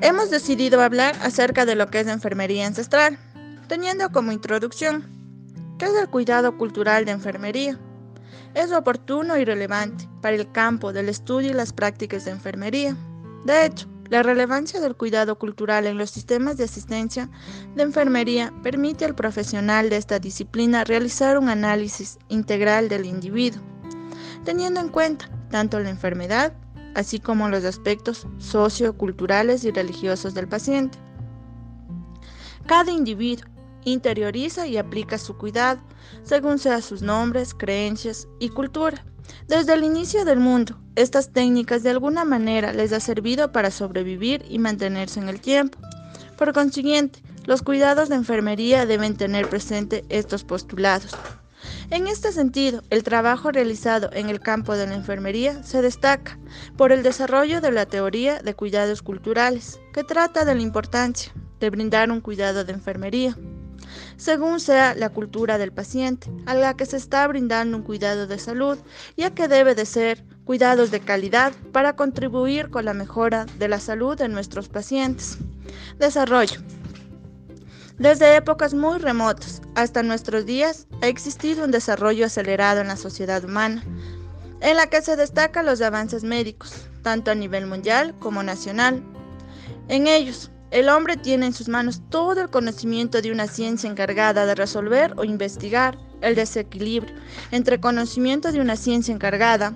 hemos decidido hablar acerca de lo que es enfermería ancestral, teniendo como introducción, ¿qué es el cuidado cultural de enfermería? Es oportuno y relevante para el campo del estudio y las prácticas de enfermería. De hecho, la relevancia del cuidado cultural en los sistemas de asistencia de enfermería permite al profesional de esta disciplina realizar un análisis integral del individuo, teniendo en cuenta tanto la enfermedad, así como los aspectos socioculturales y religiosos del paciente. Cada individuo interioriza y aplica su cuidado según sea sus nombres, creencias y cultura. Desde el inicio del mundo, estas técnicas de alguna manera les ha servido para sobrevivir y mantenerse en el tiempo. Por consiguiente, los cuidados de enfermería deben tener presente estos postulados. En este sentido, el trabajo realizado en el campo de la enfermería se destaca por el desarrollo de la teoría de cuidados culturales, que trata de la importancia de brindar un cuidado de enfermería según sea la cultura del paciente, a la que se está brindando un cuidado de salud, ya que debe de ser cuidados de calidad para contribuir con la mejora de la salud de nuestros pacientes. Desarrollo. Desde épocas muy remotas hasta nuestros días ha existido un desarrollo acelerado en la sociedad humana, en la que se destacan los avances médicos, tanto a nivel mundial como nacional. En ellos, el hombre tiene en sus manos todo el conocimiento de una ciencia encargada de resolver o investigar el desequilibrio entre conocimiento de una ciencia encargada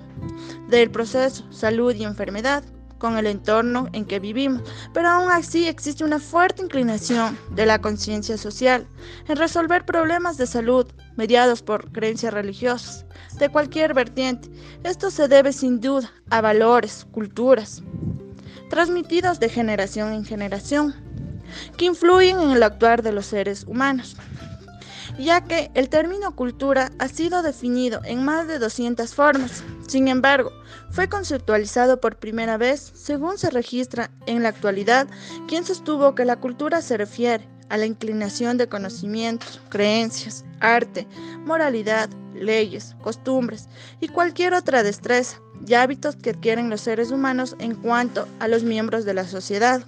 del proceso, salud y enfermedad con el entorno en que vivimos, pero aún así existe una fuerte inclinación de la conciencia social en resolver problemas de salud mediados por creencias religiosas de cualquier vertiente. Esto se debe sin duda a valores, culturas, transmitidos de generación en generación, que influyen en el actuar de los seres humanos, ya que el término cultura ha sido definido en más de 200 formas. Sin embargo, fue conceptualizado por primera vez, según se registra en la actualidad, quien sostuvo que la cultura se refiere a la inclinación de conocimientos, creencias, arte, moralidad, leyes, costumbres y cualquier otra destreza y hábitos que adquieren los seres humanos en cuanto a los miembros de la sociedad.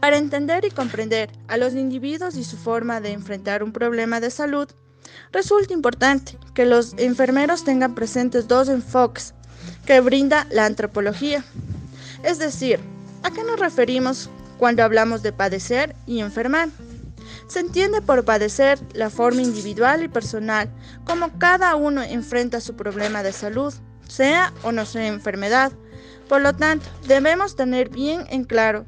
Para entender y comprender a los individuos y su forma de enfrentar un problema de salud, resulta importante que los enfermeros tengan presentes dos enfoques que brinda la antropología. Es decir, ¿a qué nos referimos cuando hablamos de padecer y enfermar? Se entiende por padecer la forma individual y personal, como cada uno enfrenta su problema de salud sea o no sea enfermedad. Por lo tanto, debemos tener bien en claro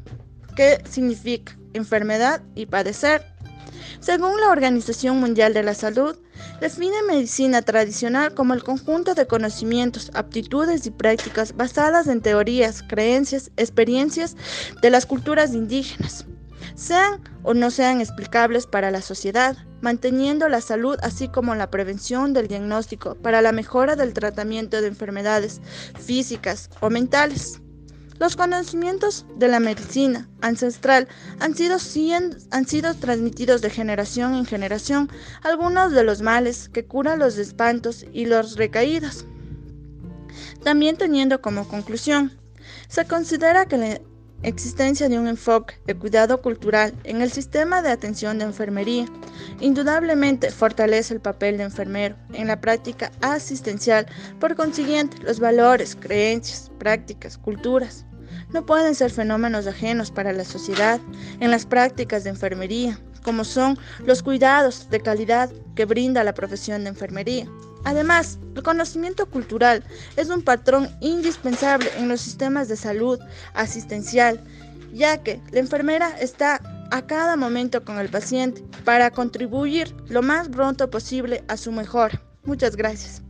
qué significa enfermedad y padecer. Según la Organización Mundial de la Salud, define medicina tradicional como el conjunto de conocimientos, aptitudes y prácticas basadas en teorías, creencias, experiencias de las culturas indígenas, sean o no sean explicables para la sociedad, manteniendo la salud así como la prevención del diagnóstico para la mejora del tratamiento de enfermedades físicas o mentales. Los conocimientos de la medicina ancestral han sido, han sido transmitidos de generación en generación, algunos de los males que curan los espantos y los recaídos. También teniendo como conclusión, se considera que la existencia de un enfoque de cuidado cultural en el sistema de atención de enfermería indudablemente fortalece el papel de enfermero en la práctica asistencial. Por consiguiente, los valores, creencias, prácticas, culturas no pueden ser fenómenos ajenos para la sociedad en las prácticas de enfermería, como son los cuidados de calidad que brinda la profesión de enfermería. Además, el conocimiento cultural es un patrón indispensable en los sistemas de salud asistencial, ya que la enfermera está a cada momento con el paciente para contribuir lo más pronto posible a su mejora. Muchas gracias.